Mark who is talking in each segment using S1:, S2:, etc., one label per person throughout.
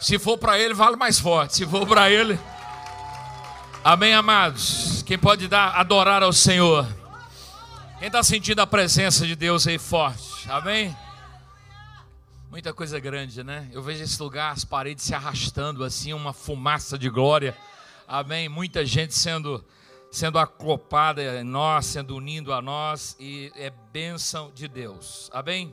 S1: Se for para ele, vale mais forte. Se for para ele. Amém, amados. Quem pode dar adorar ao Senhor? Quem está sentindo a presença de Deus aí forte? Amém? Muita coisa grande, né? Eu vejo esse lugar, as paredes se arrastando assim, uma fumaça de glória. Amém? Muita gente sendo sendo acoplada em nós, sendo unindo a nós e é bênção de Deus. Amém?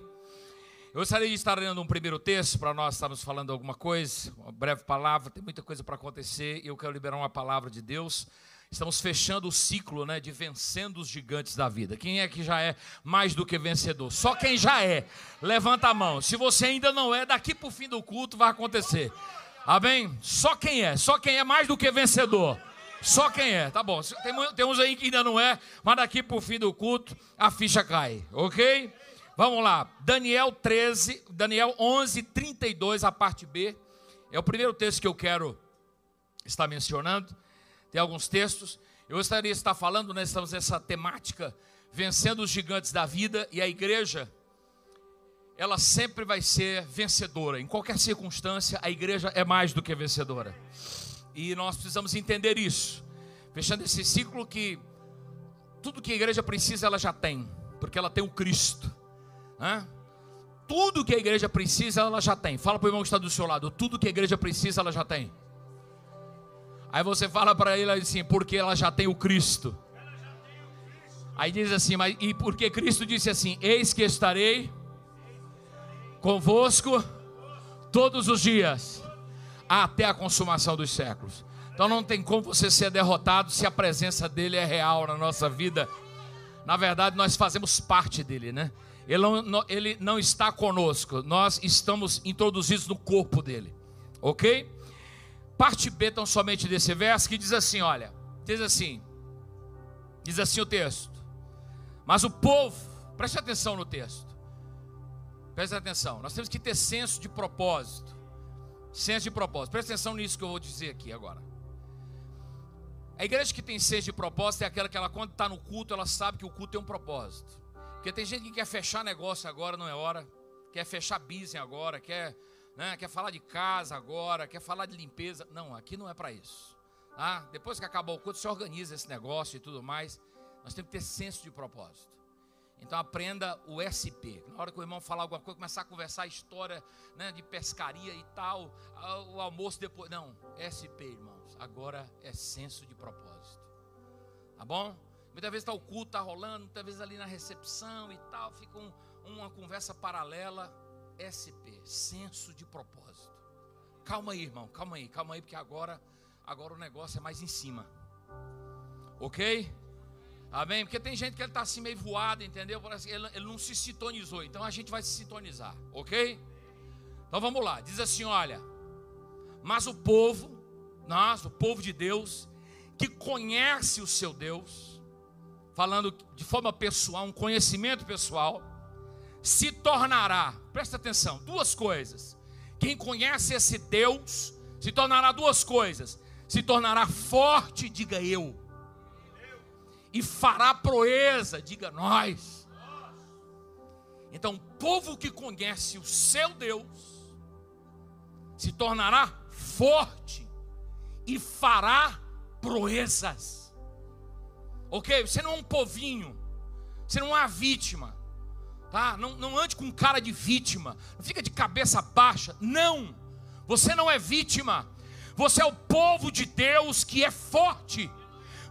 S1: Eu gostaria de estar lendo um primeiro texto para nós estarmos falando alguma coisa, uma breve palavra, tem muita coisa para acontecer e eu quero liberar uma palavra de Deus. Estamos fechando o ciclo né, de vencendo os gigantes da vida. Quem é que já é mais do que vencedor? Só quem já é. Levanta a mão. Se você ainda não é, daqui para o fim do culto vai acontecer. Amém? Só quem é. Só quem é mais do que vencedor. Só quem é. Tá bom. Tem, tem uns aí que ainda não é, mas daqui para o fim do culto a ficha cai. Ok? Vamos lá. Daniel 13, Daniel 11, 32, a parte B. É o primeiro texto que eu quero estar mencionando tem alguns textos. Eu gostaria de estar falando, nós estamos nessa temática, vencendo os gigantes da vida, e a igreja, ela sempre vai ser vencedora. Em qualquer circunstância, a igreja é mais do que vencedora. E nós precisamos entender isso. Fechando esse ciclo que tudo que a igreja precisa, ela já tem, porque ela tem o Cristo. Né? Tudo que a igreja precisa, ela já tem. Fala para o irmão que está do seu lado: tudo que a igreja precisa, ela já tem. Aí você fala para ele assim, porque ela já tem o Cristo. Aí diz assim, mas e porque Cristo disse assim: Eis que estarei convosco todos os dias, até a consumação dos séculos. Então não tem como você ser derrotado se a presença dele é real na nossa vida. Na verdade, nós fazemos parte dele, né? Ele não, ele não está conosco, nós estamos introduzidos no corpo dele, ok? parte B tão somente desse verso que diz assim, olha, diz assim, diz assim o texto. Mas o povo, preste atenção no texto. Preste atenção. Nós temos que ter senso de propósito. Senso de propósito. Preste atenção nisso que eu vou dizer aqui agora. A igreja que tem senso de propósito é aquela que ela, quando está no culto, ela sabe que o culto tem um propósito. Porque tem gente que quer fechar negócio agora, não é hora. Quer fechar business agora, quer né? quer falar de casa agora, quer falar de limpeza. Não, aqui não é para isso. Tá? Depois que acabou o culto, você organiza esse negócio e tudo mais. Nós temos que ter senso de propósito. Então aprenda o SP. Na hora que o irmão falar alguma coisa, começar a conversar a história né, de pescaria e tal, o almoço depois. Não, SP, irmãos. Agora é senso de propósito. Tá bom? Muitas vezes está o culto, está rolando, muitas vezes ali na recepção e tal, fica um, uma conversa paralela. SP, senso de propósito. Calma aí, irmão, calma aí, calma aí, porque agora, agora o negócio é mais em cima. Ok? Amém? Porque tem gente que ele está assim meio voado, entendeu? Ele, ele não se sintonizou. Então a gente vai se sintonizar, ok? Então vamos lá. Diz assim: olha, mas o povo, nós, o povo de Deus, que conhece o seu Deus, falando de forma pessoal, um conhecimento pessoal, se tornará, presta atenção, duas coisas. Quem conhece esse Deus se tornará duas coisas: se tornará forte, diga eu, e fará proeza, diga nós. Então, o povo que conhece o seu Deus se tornará forte e fará proezas. Ok? Você não é um povinho, você não é uma vítima. Tá? Não, não ande com cara de vítima, não fica de cabeça baixa. Não, você não é vítima, você é o povo de Deus que é forte,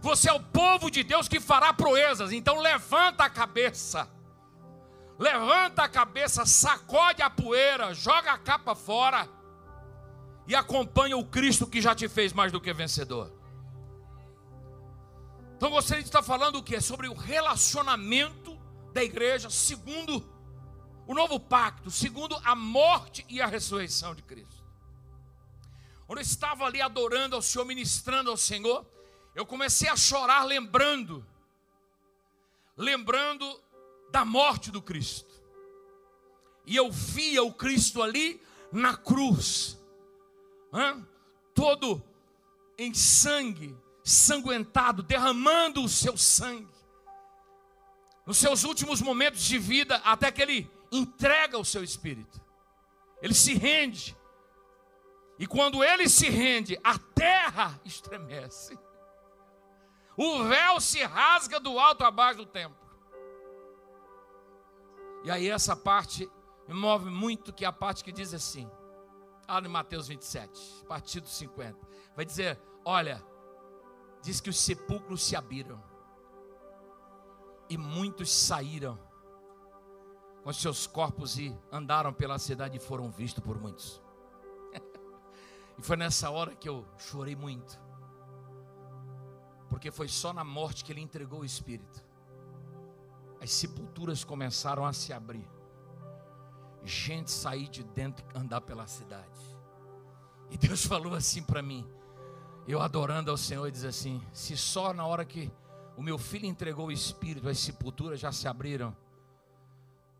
S1: você é o povo de Deus que fará proezas. Então levanta a cabeça, levanta a cabeça, sacode a poeira, joga a capa fora e acompanha o Cristo que já te fez mais do que vencedor. Então você está falando o que? Sobre o relacionamento da igreja, segundo o novo pacto, segundo a morte e a ressurreição de Cristo. Quando eu estava ali adorando ao Senhor, ministrando ao Senhor, eu comecei a chorar lembrando, lembrando da morte do Cristo. E eu via o Cristo ali na cruz, hein? todo em sangue, sanguentado, derramando o seu sangue nos seus últimos momentos de vida, até que ele entrega o seu espírito, ele se rende, E quando ele se rende, a terra estremece. O véu se rasga do alto a baixo do templo. E aí essa parte me move muito, que é a parte que diz assim, lá no Mateus 27, partido 50. Vai dizer, olha, diz que os sepulcros se abriram. E muitos saíram com seus corpos e andaram pela cidade e foram vistos por muitos. e foi nessa hora que eu chorei muito. Porque foi só na morte que ele entregou o espírito. As sepulturas começaram a se abrir. Gente sair de dentro e andar pela cidade. E Deus falou assim para mim, eu adorando ao Senhor, diz assim: se só na hora que o meu filho entregou o espírito, as sepulturas já se abriram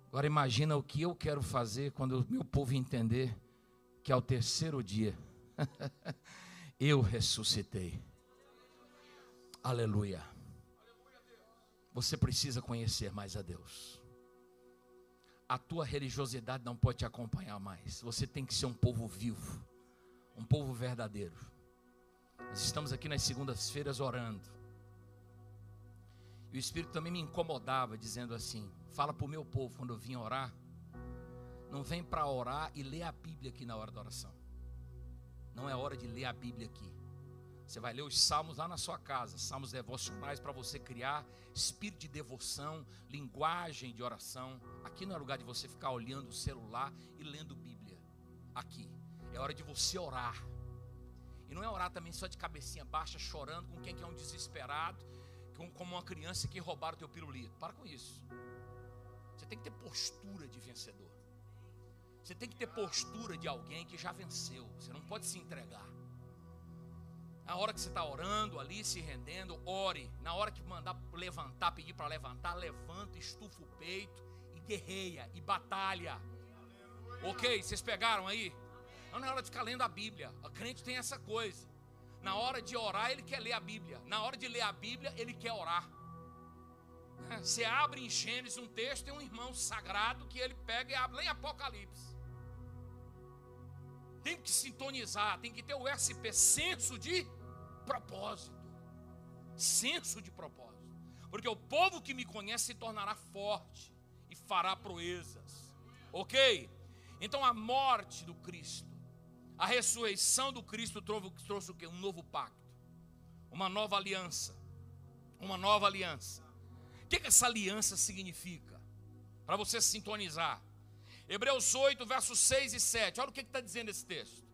S1: Agora imagina o que eu quero fazer quando o meu povo entender que ao terceiro dia eu ressuscitei. Aleluia. Você precisa conhecer mais a Deus. A tua religiosidade não pode te acompanhar mais. Você tem que ser um povo vivo, um povo verdadeiro. Nós estamos aqui nas segundas-feiras orando. E o Espírito também me incomodava, dizendo assim: fala para o meu povo quando eu vim orar, não vem para orar e ler a Bíblia aqui na hora da oração. Não é hora de ler a Bíblia aqui. Você vai ler os salmos lá na sua casa, salmos devocionais para você criar espírito de devoção, linguagem de oração. Aqui não é lugar de você ficar olhando o celular e lendo Bíblia. Aqui é hora de você orar. E não é orar também só de cabecinha baixa, chorando com quem que é um desesperado, como uma criança que roubaram o teu pirulito. Para com isso. Você tem que ter postura de vencedor. Você tem que ter postura de alguém que já venceu. Você não pode se entregar. Na hora que você está orando ali, se rendendo, ore. Na hora que mandar levantar, pedir para levantar, levanta, estufa o peito e guerreia e batalha. Ok? Vocês pegaram aí? Não é hora de ficar lendo a Bíblia. O crente tem essa coisa. Na hora de orar, ele quer ler a Bíblia. Na hora de ler a Bíblia, ele quer orar. Você abre em Gênesis um texto, tem um irmão sagrado que ele pega e abre em Apocalipse. Tem que sintonizar, tem que ter o SP, senso de propósito. Senso de propósito. Porque o povo que me conhece se tornará forte e fará proezas. Ok? Então a morte do Cristo, a ressurreição do Cristo trouxe, o quê? Um novo pacto, uma nova aliança. Uma nova aliança. O que, que essa aliança significa? Para você sintonizar. Hebreus 8, versos 6 e 7. Olha o que está dizendo esse texto.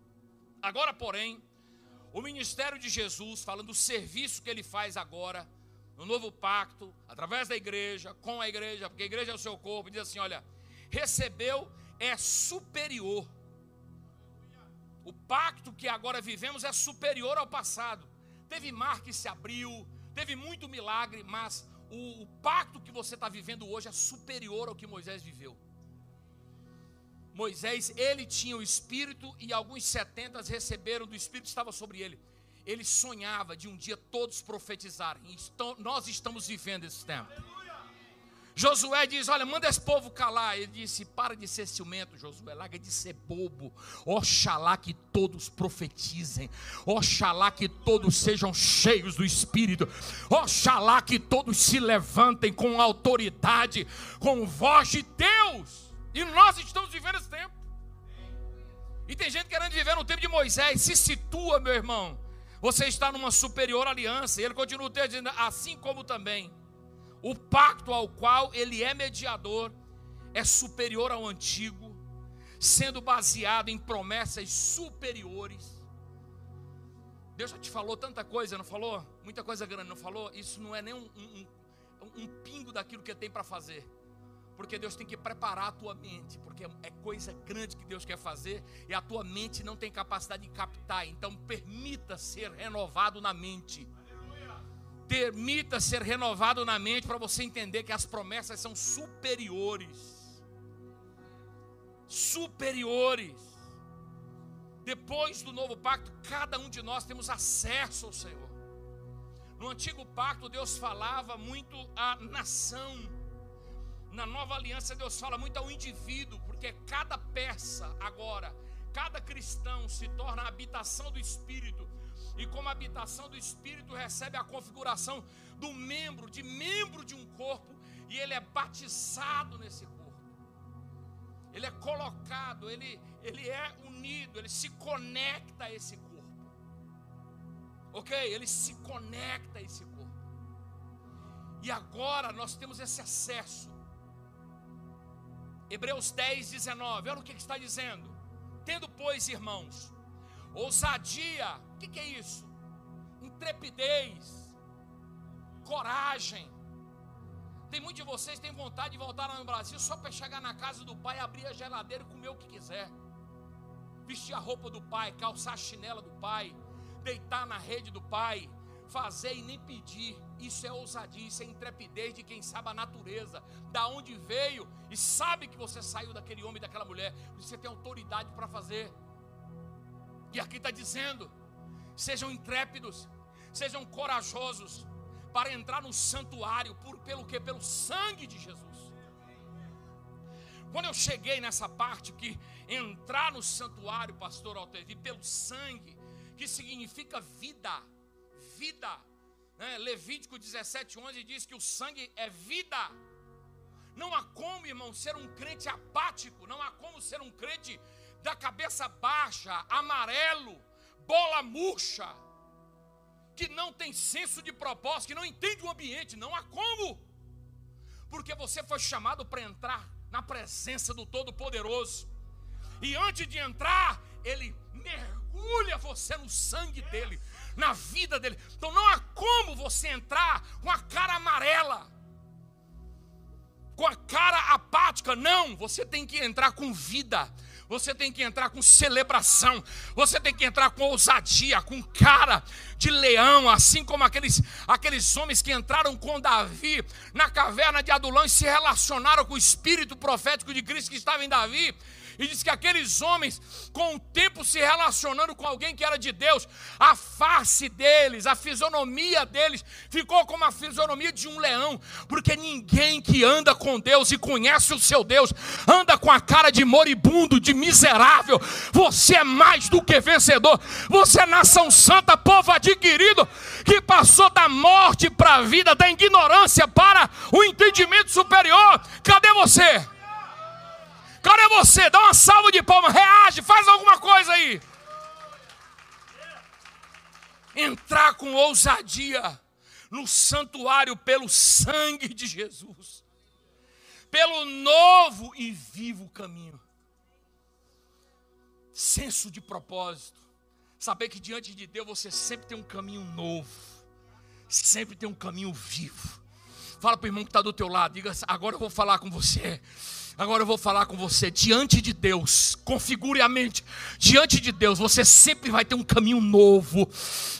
S1: Agora, porém, o ministério de Jesus, falando do serviço que ele faz agora, no novo pacto, através da igreja, com a igreja, porque a igreja é o seu corpo, diz assim: olha, recebeu é superior. O pacto que agora vivemos é superior ao passado. Teve mar que se abriu, teve muito milagre, mas o, o pacto que você está vivendo hoje é superior ao que Moisés viveu. Moisés, ele tinha o Espírito e alguns setentas receberam do Espírito, estava sobre ele. Ele sonhava de um dia todos profetizarem. nós estamos vivendo esse tempo. Josué diz: Olha, manda esse povo calar. Ele disse: Para de ser ciumento, Josué, larga de ser bobo. Oxalá que todos profetizem. Oxalá que todos sejam cheios do Espírito. Oxalá que todos se levantem com autoridade, com voz de Deus. E nós estamos vivendo esse tempo. E tem gente querendo viver no tempo de Moisés. Se situa, meu irmão. Você está numa superior aliança. E ele continua dizendo: Assim como também o pacto ao qual ele é mediador é superior ao antigo, sendo baseado em promessas superiores. Deus já te falou tanta coisa, não falou? Muita coisa grande, não falou? Isso não é nem um, um, um pingo daquilo que tem para fazer. Porque Deus tem que preparar a tua mente, porque é coisa grande que Deus quer fazer e a tua mente não tem capacidade de captar. Então permita ser renovado na mente. Permita ser renovado na mente para você entender que as promessas são superiores. Superiores. Depois do novo pacto, cada um de nós temos acesso ao Senhor. No antigo pacto, Deus falava muito à nação. Na nova aliança, Deus fala muito ao indivíduo, porque cada peça agora, cada cristão se torna a habitação do Espírito, e como habitação do Espírito recebe a configuração do membro, de membro de um corpo, e ele é batizado nesse corpo. Ele é colocado, ele, ele é unido, ele se conecta a esse corpo. Ok? Ele se conecta a esse corpo. E agora nós temos esse acesso. Hebreus 10, 19. Olha o que está dizendo. Tendo, pois, irmãos, ousadia, que, que é isso? Intrepidez, coragem. Tem muitos de vocês que têm vontade de voltar no Brasil só para chegar na casa do pai, abrir a geladeira e comer o que quiser. Vestir a roupa do pai, calçar a chinela do pai, deitar na rede do pai, fazer e nem pedir. Isso é ousadia, isso é intrepidez de quem sabe a natureza, da onde veio e sabe que você saiu daquele homem daquela mulher. Você tem autoridade para fazer. E aqui está dizendo: sejam intrépidos, sejam corajosos para entrar no santuário, por, pelo que? Pelo sangue de Jesus. Quando eu cheguei nessa parte que entrar no santuário, pastor Altevi, pelo sangue, que significa vida, vida. Né? Levítico 17, 11 diz que o sangue é vida. Não há como, irmão, ser um crente apático, não há como ser um crente da cabeça baixa, amarelo, bola murcha, que não tem senso de propósito, que não entende o ambiente, não há como, porque você foi chamado para entrar na presença do Todo-Poderoso, e antes de entrar, Ele mergulha você no sangue dele, na vida dele. Então não há como você entrar com a cara amarela, com a cara apática. Não, você tem que entrar com vida. Você tem que entrar com celebração, você tem que entrar com ousadia, com cara de leão, assim como aqueles, aqueles homens que entraram com Davi na caverna de Adulão e se relacionaram com o espírito profético de Cristo que estava em Davi e diz que aqueles homens, com o tempo se relacionando com alguém que era de Deus, a face deles, a fisionomia deles, ficou como a fisionomia de um leão, porque ninguém que anda com Deus e conhece o seu Deus, anda com a cara de moribundo, de miserável. Você é mais do que vencedor, você é nação santa, povo adquirido, que passou da morte para a vida, da ignorância para o entendimento superior. Cadê você? Cadê você? Dá uma salva de palmas, reage, faz alguma coisa aí. Entrar com ousadia no santuário pelo sangue de Jesus, pelo novo e vivo caminho. Senso de propósito, saber que diante de Deus você sempre tem um caminho novo, sempre tem um caminho vivo. Fala para o irmão que está do teu lado, diga: agora eu vou falar com você. Agora eu vou falar com você. Diante de Deus, configure a mente. Diante de Deus, você sempre vai ter um caminho novo.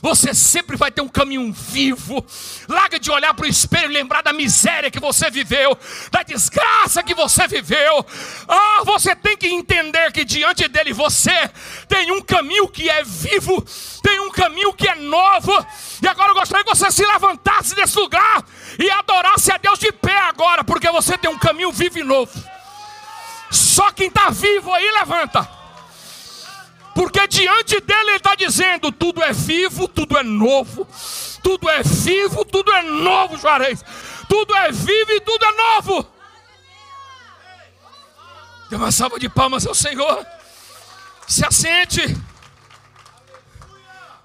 S1: Você sempre vai ter um caminho vivo. Larga de olhar para o espelho e lembrar da miséria que você viveu, da desgraça que você viveu. Ah, você tem que entender que diante dele você tem um caminho que é vivo, tem um caminho que é novo. E agora eu gostaria que você se levantasse desse lugar e adorasse a Deus de pé agora, porque você tem um caminho vivo e novo. Só quem está vivo aí levanta. Porque diante dele ele está dizendo: tudo é vivo, tudo é novo. Tudo é vivo, tudo é novo, Juarez. Tudo é vivo e tudo é novo. Dê uma salva de palmas ao Senhor. Se assente.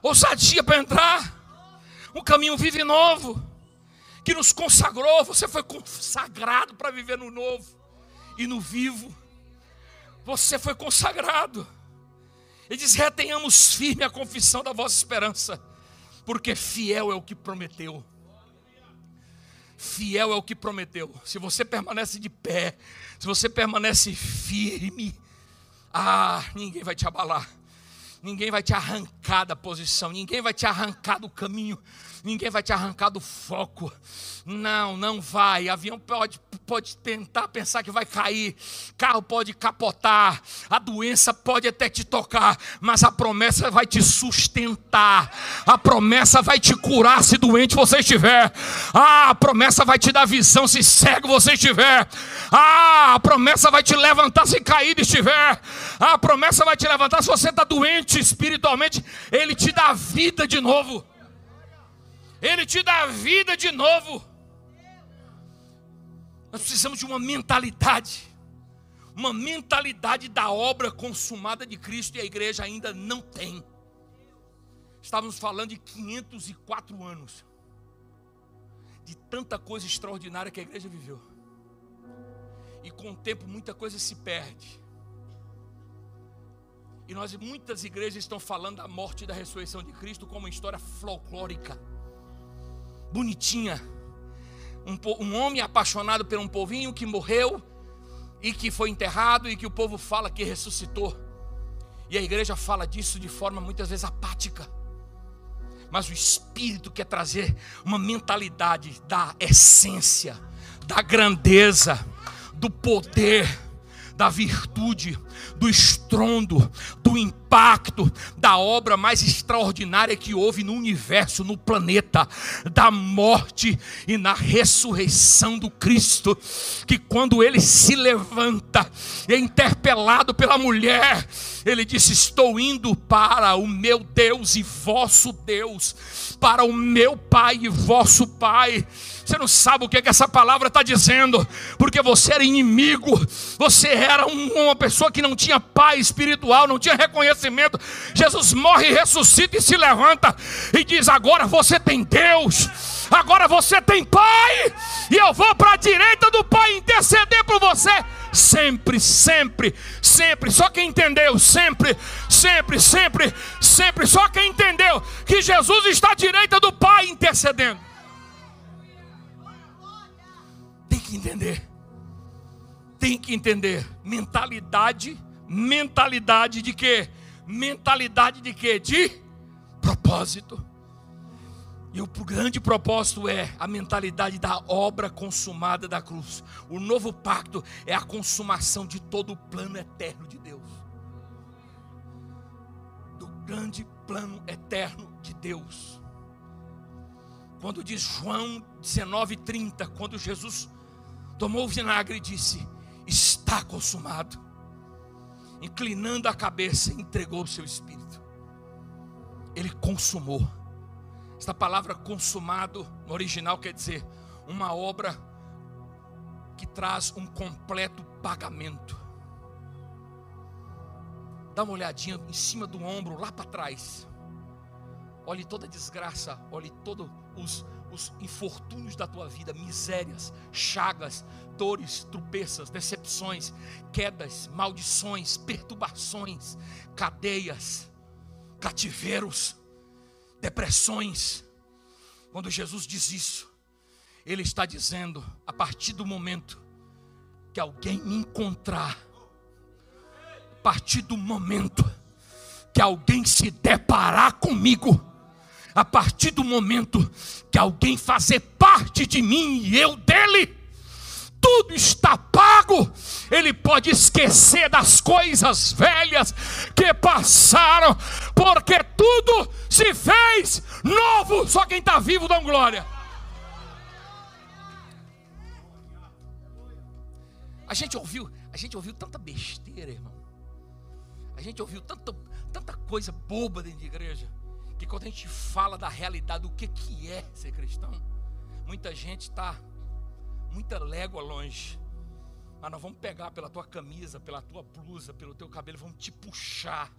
S1: Ousadia para entrar. Um caminho vivo e novo. Que nos consagrou. Você foi consagrado para viver no novo e no vivo. Você foi consagrado. Ele diz: retenhamos firme a confissão da vossa esperança, porque fiel é o que prometeu. Fiel é o que prometeu. Se você permanece de pé, se você permanece firme, ah, ninguém vai te abalar. Ninguém vai te arrancar da posição, ninguém vai te arrancar do caminho, ninguém vai te arrancar do foco. Não, não vai. Avião pode, pode tentar pensar que vai cair, carro pode capotar, a doença pode até te tocar, mas a promessa vai te sustentar, a promessa vai te curar se doente você estiver, ah, a promessa vai te dar visão se cego você estiver, ah, a promessa vai te levantar se caído estiver, ah, a promessa vai te levantar se você está doente espiritualmente, Ele te dá vida de novo. Ele te dá vida de novo. Nós precisamos de uma mentalidade, uma mentalidade da obra consumada de Cristo e a igreja ainda não tem. Estávamos falando de 504 anos, de tanta coisa extraordinária que a igreja viveu, e com o tempo muita coisa se perde. E nós, muitas igrejas estão falando da morte e da ressurreição de Cristo como uma história folclórica bonitinha. Um, um homem apaixonado por um povinho que morreu e que foi enterrado e que o povo fala que ressuscitou. E a igreja fala disso de forma muitas vezes apática. Mas o Espírito quer trazer uma mentalidade da essência, da grandeza, do poder, da virtude, do estrondo, do impacto, da obra mais extraordinária que houve no universo, no planeta, da morte e na ressurreição do Cristo, que quando ele se levanta, é interpelado pela mulher, ele disse: Estou indo para o meu Deus e vosso Deus, para o meu Pai e vosso Pai. Você não sabe o que, é que essa palavra está dizendo, porque você era inimigo, você era um, uma pessoa que não tinha pai espiritual, não tinha reconhecimento. Jesus morre, ressuscita e se levanta e diz: Agora você tem Deus, agora você tem Pai, e eu vou para a direita do Pai interceder por você. Sempre, sempre, sempre. Só quem entendeu, sempre, sempre, sempre, sempre. Só quem entendeu que Jesus está à direita do Pai intercedendo. Tem que entender. Tem que entender. Mentalidade, mentalidade de quê? Mentalidade de quê? De propósito. E o grande propósito é a mentalidade da obra consumada da cruz. O novo pacto é a consumação de todo o plano eterno de Deus. Do grande plano eterno de Deus. Quando diz João 19:30, quando Jesus tomou o vinagre e disse: Está consumado. Inclinando a cabeça, entregou o seu espírito. Ele consumou. Esta palavra consumado no original quer dizer uma obra que traz um completo pagamento. Dá uma olhadinha em cima do ombro, lá para trás. Olhe toda a desgraça, olhe todos os os infortúnios da tua vida, misérias, chagas, dores, tropeças, decepções, quedas, maldições, perturbações, cadeias, cativeiros, depressões. Quando Jesus diz isso, Ele está dizendo, a partir do momento que alguém me encontrar, a partir do momento que alguém se deparar comigo, a partir do momento que alguém fazer parte de mim e eu dele, tudo está pago. Ele pode esquecer das coisas velhas que passaram, porque tudo se fez novo. Só quem está vivo dá glória. A gente ouviu, a gente ouviu tanta besteira, irmão. A gente ouviu tanta, tanta coisa boba dentro de igreja que quando a gente fala da realidade do que, que é ser cristão, muita gente está muita légua longe. Mas nós vamos pegar pela tua camisa, pela tua blusa, pelo teu cabelo, vamos te puxar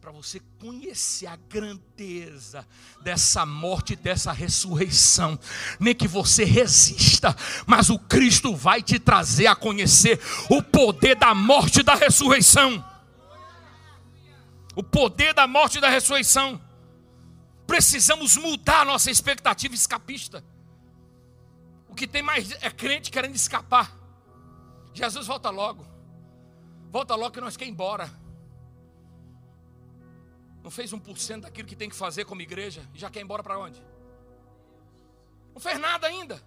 S1: para você conhecer a grandeza dessa morte, dessa ressurreição. Nem que você resista, mas o Cristo vai te trazer a conhecer o poder da morte e da ressurreição. O poder da morte e da ressurreição. Precisamos mudar a nossa expectativa escapista. O que tem mais é crente querendo escapar. Jesus volta logo. Volta logo que nós quer ir embora. Não fez 1% daquilo que tem que fazer como igreja e já quer ir embora para onde? Não fez nada ainda.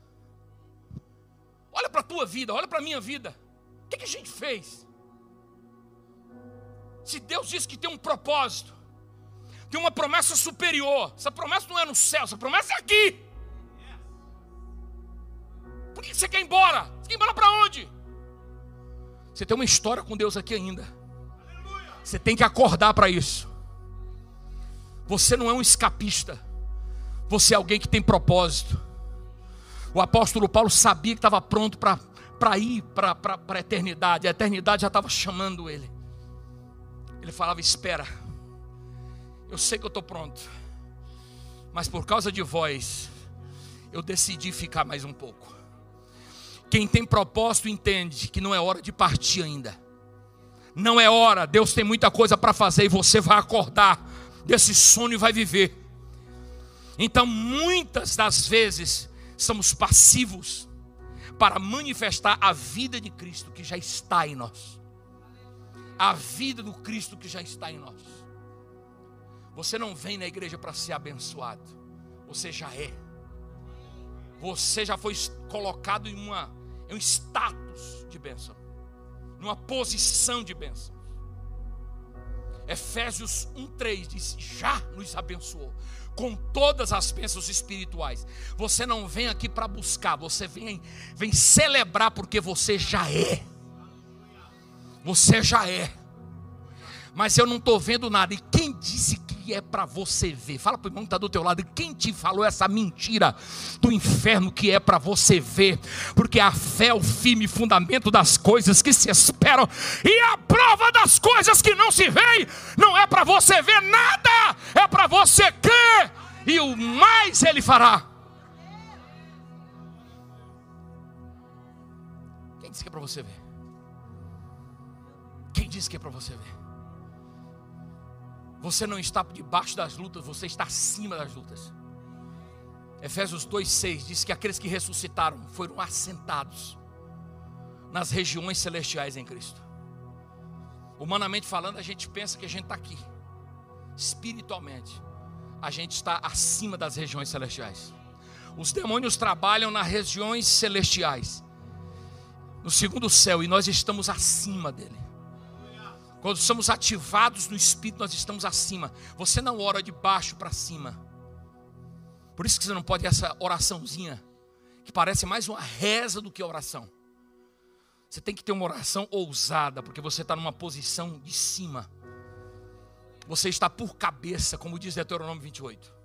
S1: Olha para a tua vida, olha para a minha vida. O que, que a gente fez? Se Deus diz que tem um propósito, tem uma promessa superior, essa promessa não é no céu, essa promessa é aqui. Por que você quer ir embora? Você quer ir embora para onde? Você tem uma história com Deus aqui ainda. Você tem que acordar para isso. Você não é um escapista. Você é alguém que tem propósito. O apóstolo Paulo sabia que estava pronto para ir para a eternidade. A eternidade já estava chamando ele. Ele falava: Espera, eu sei que eu estou pronto, mas por causa de vós, eu decidi ficar mais um pouco. Quem tem propósito entende que não é hora de partir ainda. Não é hora, Deus tem muita coisa para fazer e você vai acordar desse sono e vai viver. Então, muitas das vezes, somos passivos para manifestar a vida de Cristo que já está em nós. A vida do Cristo que já está em nós. Você não vem na igreja para ser abençoado, você já é. Você já foi colocado em, uma, em um status de bênção, numa posição de bênção. Efésios 1,3 diz: já nos abençoou com todas as bênçãos espirituais. Você não vem aqui para buscar, você vem, vem celebrar porque você já é. Você já é. Mas eu não estou vendo nada. E quem disse é para você ver? Fala para o irmão que está do teu lado. Quem te falou essa mentira do inferno que é para você ver? Porque a fé é o firme fundamento das coisas que se esperam. E a prova das coisas que não se veem. Não é para você ver nada. É para você crer. E o mais ele fará. Quem disse que é para você ver? Quem disse que é para você ver? Você não está debaixo das lutas, você está acima das lutas. Efésios 2,6 diz que aqueles que ressuscitaram foram assentados nas regiões celestiais em Cristo. Humanamente falando, a gente pensa que a gente está aqui. Espiritualmente, a gente está acima das regiões celestiais. Os demônios trabalham nas regiões celestiais, no segundo céu, e nós estamos acima dele. Quando somos ativados no Espírito, nós estamos acima. Você não ora de baixo para cima. Por isso que você não pode essa oraçãozinha, que parece mais uma reza do que oração. Você tem que ter uma oração ousada, porque você está numa posição de cima. Você está por cabeça, como diz Deuteronômio 28.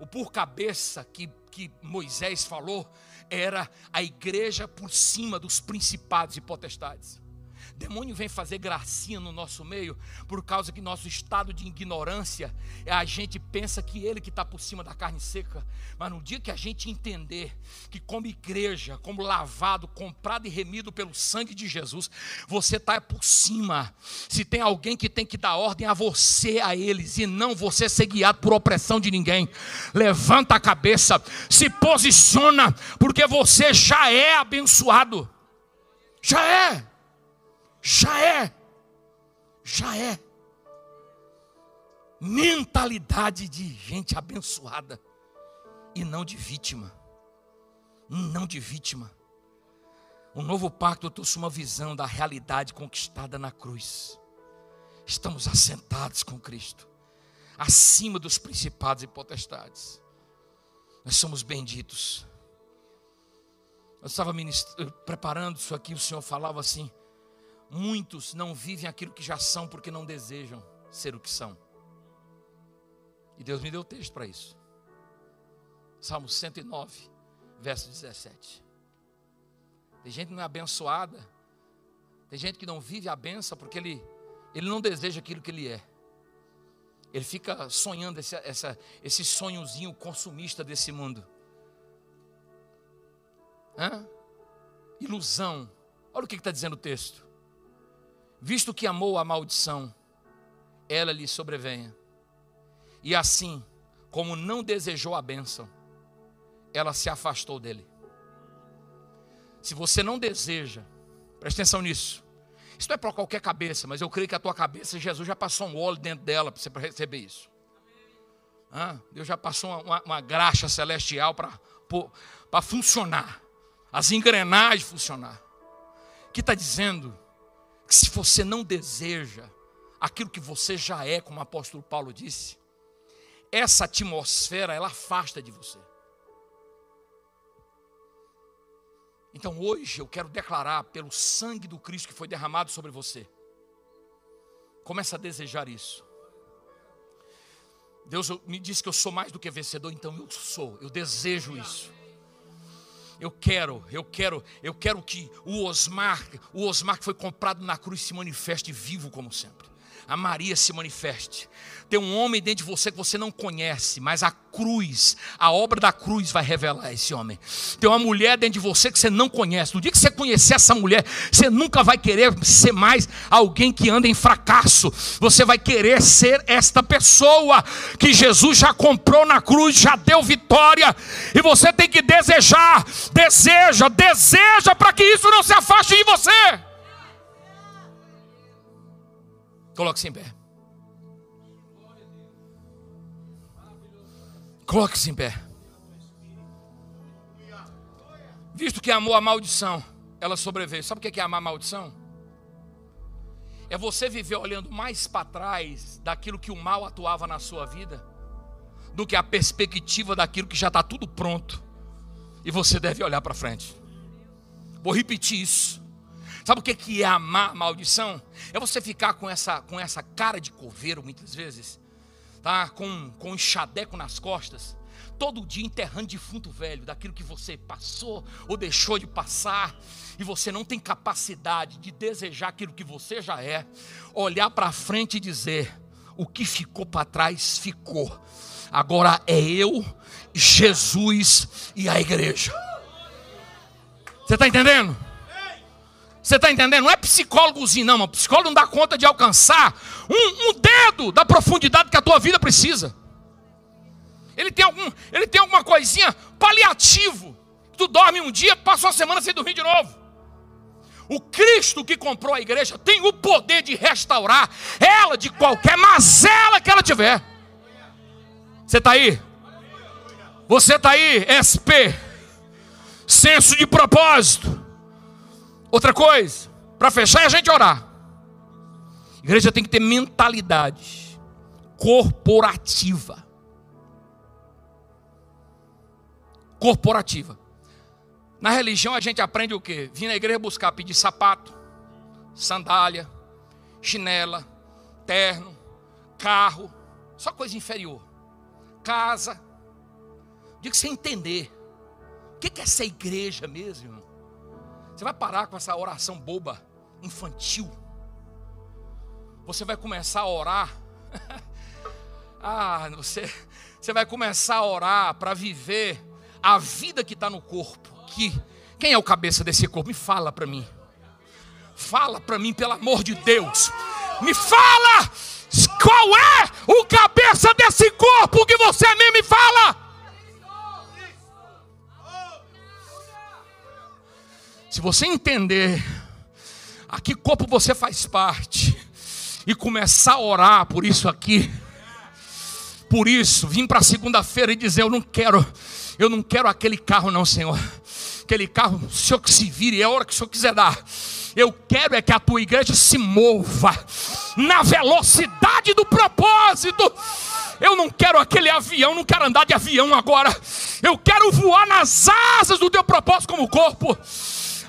S1: O por cabeça que, que Moisés falou era a igreja por cima dos principados e potestades demônio vem fazer gracinha no nosso meio por causa que nosso estado de ignorância, a gente pensa que ele que está por cima da carne seca. Mas no dia que a gente entender que, como igreja, como lavado, comprado e remido pelo sangue de Jesus, você está por cima. Se tem alguém que tem que dar ordem a você, a eles, e não você ser guiado por opressão de ninguém, levanta a cabeça, se posiciona, porque você já é abençoado. Já é. Já é. Já é. Mentalidade de gente abençoada e não de vítima. Não de vítima. O novo pacto trouxe uma visão da realidade conquistada na cruz. Estamos assentados com Cristo, acima dos principados e potestades. Nós somos benditos. Eu estava preparando isso aqui, o Senhor falava assim: Muitos não vivem aquilo que já são porque não desejam ser o que são. E Deus me deu texto para isso. Salmo 109, verso 17. Tem gente que não é abençoada. Tem gente que não vive a benção porque ele, ele não deseja aquilo que ele é. Ele fica sonhando esse, essa, esse sonhozinho consumista desse mundo. Hã? Ilusão. Olha o que está dizendo o texto visto que amou a maldição, ela lhe sobrevenha. E assim, como não desejou a bênção, ela se afastou dele. Se você não deseja, preste atenção nisso, Isso não é para qualquer cabeça, mas eu creio que a tua cabeça, Jesus já passou um óleo dentro dela para você receber isso. Ah, Deus já passou uma, uma graxa celestial para funcionar, as engrenagens funcionar. Que está dizendo que se você não deseja aquilo que você já é, como o apóstolo Paulo disse, essa atmosfera ela afasta de você. Então hoje eu quero declarar pelo sangue do Cristo que foi derramado sobre você. Começa a desejar isso. Deus me disse que eu sou mais do que vencedor, então eu sou, eu desejo isso. Eu quero, eu quero, eu quero que o Osmar, o Osmar que foi comprado na cruz se manifeste vivo como sempre a Maria se manifeste. Tem um homem dentro de você que você não conhece, mas a cruz, a obra da cruz vai revelar esse homem. Tem uma mulher dentro de você que você não conhece. No dia que você conhecer essa mulher, você nunca vai querer ser mais alguém que anda em fracasso. Você vai querer ser esta pessoa que Jesus já comprou na cruz, já deu vitória. E você tem que desejar, deseja, deseja para que isso não se afaste de você. Coloque-se em pé. Coloque-se em pé. Visto que amou a maldição, ela sobreveio. Sabe o que é amar a maldição? É você viver olhando mais para trás daquilo que o mal atuava na sua vida, do que a perspectiva daquilo que já está tudo pronto. E você deve olhar para frente. Vou repetir isso. Sabe o que é amar maldição? É você ficar com essa, com essa cara de coveiro, muitas vezes, tá? com, com um enxadeco nas costas, todo dia enterrando defunto velho, daquilo que você passou ou deixou de passar, e você não tem capacidade de desejar aquilo que você já é, olhar para frente e dizer: o que ficou para trás ficou, agora é eu, Jesus e a igreja. Você está entendendo? Você está entendendo? Não é psicólogozinho, não. O psicólogo não dá conta de alcançar um, um, dedo da profundidade que a tua vida precisa. Ele tem, algum, ele tem alguma coisinha paliativo. Tu dorme um dia, passa uma semana sem dormir de novo. O Cristo que comprou a igreja tem o poder de restaurar ela de qualquer mazela que ela tiver. Você está aí? Você está aí, SP? Senso de propósito Outra coisa, para fechar é a gente orar. A igreja tem que ter mentalidade corporativa. Corporativa. Na religião a gente aprende o quê? Vir na igreja buscar pedir sapato, sandália, chinela, terno, carro, só coisa inferior. Casa. Diga que você entender. O que é essa igreja mesmo, irmão? Você vai parar com essa oração boba, infantil. Você vai começar a orar. ah, você, você vai começar a orar para viver a vida que está no corpo. Que quem é o cabeça desse corpo? Me fala para mim. Fala para mim, pelo amor de Deus. Me fala qual é o cabeça desse corpo que você mesmo me fala. Se você entender a que corpo você faz parte e começar a orar por isso aqui, por isso, vim para segunda-feira e dizer: Eu não quero, eu não quero aquele carro, não, Senhor. Aquele carro, o Senhor que se vire, é a hora que o Senhor quiser dar. Eu quero é que a tua igreja se mova na velocidade do propósito. Eu não quero aquele avião, não quero andar de avião agora. Eu quero voar nas asas do teu propósito como corpo.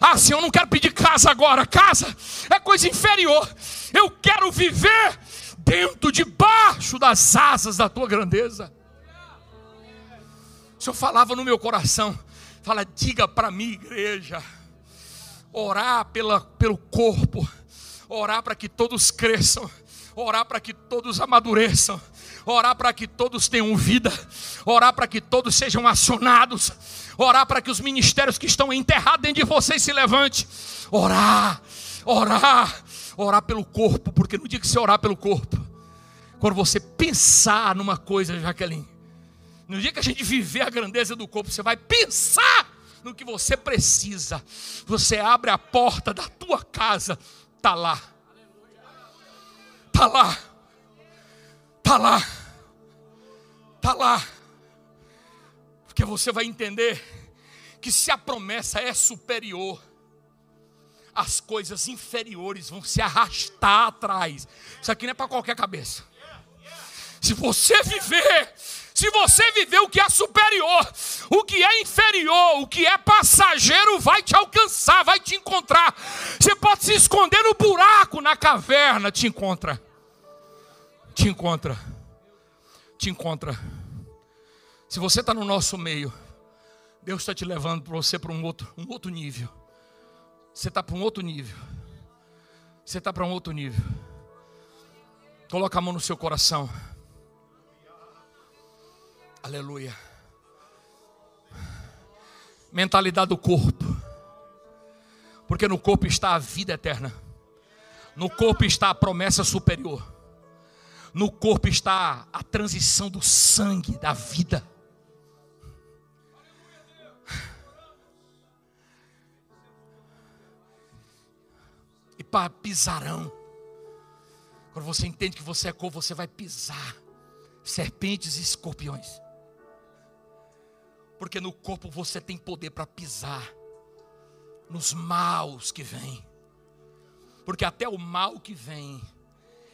S1: Ah, Senhor, eu não quero pedir casa agora. Casa é coisa inferior. Eu quero viver dentro, debaixo das asas da tua grandeza. O Senhor falava no meu coração. Fala, diga para mim, igreja, orar pela, pelo corpo, orar para que todos cresçam, orar para que todos amadureçam, orar para que todos tenham vida, orar para que todos sejam acionados, orar para que os ministérios que estão enterrados dentro de vocês se levante, orar, orar, orar pelo corpo, porque no dia que você orar pelo corpo, quando você pensar numa coisa, Jaqueline, no dia que a gente viver a grandeza do corpo, você vai pensar no que você precisa. Você abre a porta da tua casa Está lá. Está lá. Está lá. Está lá. Porque você vai entender que se a promessa é superior, as coisas inferiores vão se arrastar atrás. Isso aqui não é para qualquer cabeça. Se você viver, se você viver o que é superior, o que é inferior, o que é passageiro, vai te alcançar, vai te encontrar. Você pode se esconder no buraco, na caverna, te encontra. Te encontra. Te encontra. Se você está no nosso meio, Deus está te levando para você para um outro, um outro nível. Você está para um outro nível. Você está para um outro nível. Coloca a mão no seu coração. Aleluia. Mentalidade do corpo. Porque no corpo está a vida eterna. No corpo está a promessa superior. No corpo está a transição do sangue, da vida. E para pisarão. Quando você entende que você é corpo, você vai pisar serpentes e escorpiões porque no corpo você tem poder para pisar nos maus que vêm. Porque até o mal que vem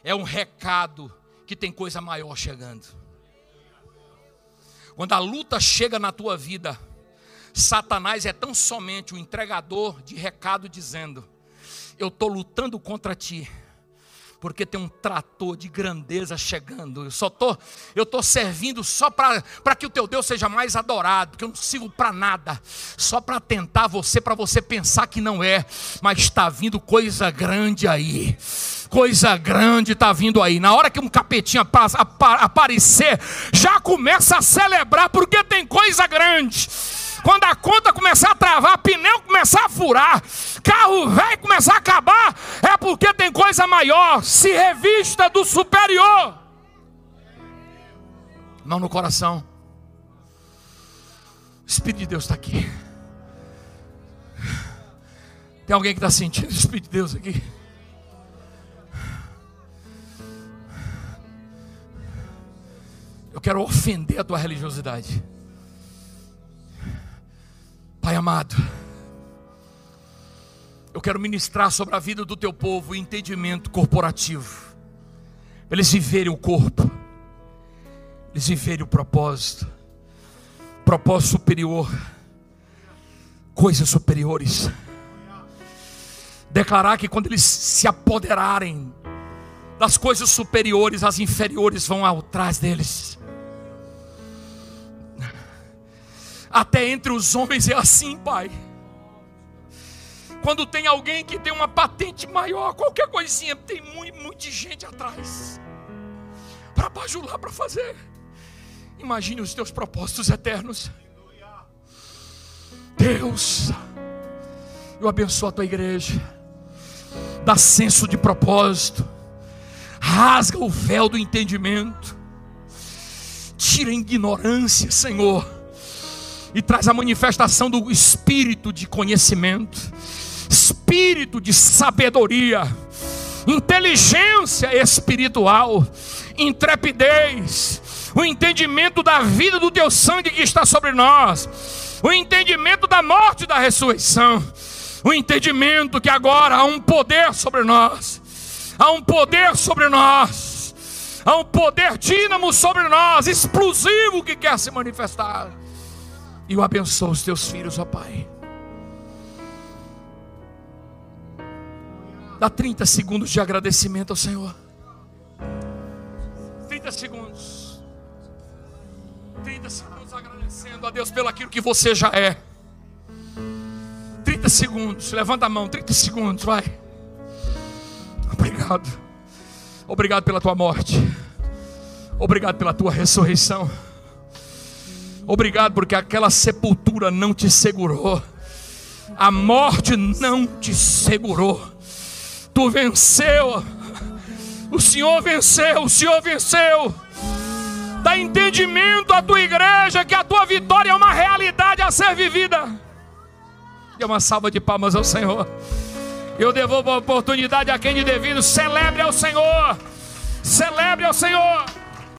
S1: é um recado que tem coisa maior chegando. Quando a luta chega na tua vida, Satanás é tão somente o entregador de recado dizendo: Eu estou lutando contra ti porque tem um trator de grandeza chegando. Eu só tô, eu tô servindo só para que o teu Deus seja mais adorado, porque eu não sirvo para nada, só para tentar você, para você pensar que não é, mas está vindo coisa grande aí. Coisa grande está vindo aí. Na hora que um capetinho aparecer, já começa a celebrar, porque tem coisa grande. Quando a conta começar a travar, pneu começar a furar, carro velho começar a acabar, é porque tem coisa maior. Se revista do superior. Mão no coração. O Espírito de Deus está aqui. Tem alguém que está sentindo o Espírito de Deus aqui? Eu quero ofender a tua religiosidade. Pai amado, eu quero ministrar sobre a vida do teu povo o entendimento corporativo, eles viverem o corpo, eles viverem o propósito, propósito superior, coisas superiores. Declarar que quando eles se apoderarem das coisas superiores, as inferiores vão atrás deles. Até entre os homens é assim, Pai. Quando tem alguém que tem uma patente maior, qualquer coisinha, tem muito, muita gente atrás para bajular para fazer. Imagine os teus propósitos eternos. Deus, eu abençoo a tua igreja. Dá senso de propósito. Rasga o véu do entendimento. Tira a ignorância, Senhor e traz a manifestação do espírito de conhecimento, espírito de sabedoria, inteligência espiritual, intrepidez, o entendimento da vida do teu sangue que está sobre nós, o entendimento da morte e da ressurreição, o entendimento que agora há um poder sobre nós, há um poder sobre nós, há um poder dínamo sobre nós, explosivo que quer se manifestar e o abençoa os teus filhos, ó Pai. Dá 30 segundos de agradecimento ao Senhor. 30 segundos. 30 segundos agradecendo a Deus pelo aquilo que você já é. 30 segundos. Levanta a mão, 30 segundos, vai. Obrigado. Obrigado pela tua morte. Obrigado pela tua ressurreição. Obrigado porque aquela sepultura não te segurou. A morte não te segurou. Tu venceu. O Senhor venceu, o Senhor venceu. Dá entendimento à tua igreja que a tua vitória é uma realidade a ser vivida. Dê uma salva de palmas ao Senhor. Eu devolvo a oportunidade a quem de devido. Celebre ao Senhor. Celebre ao Senhor.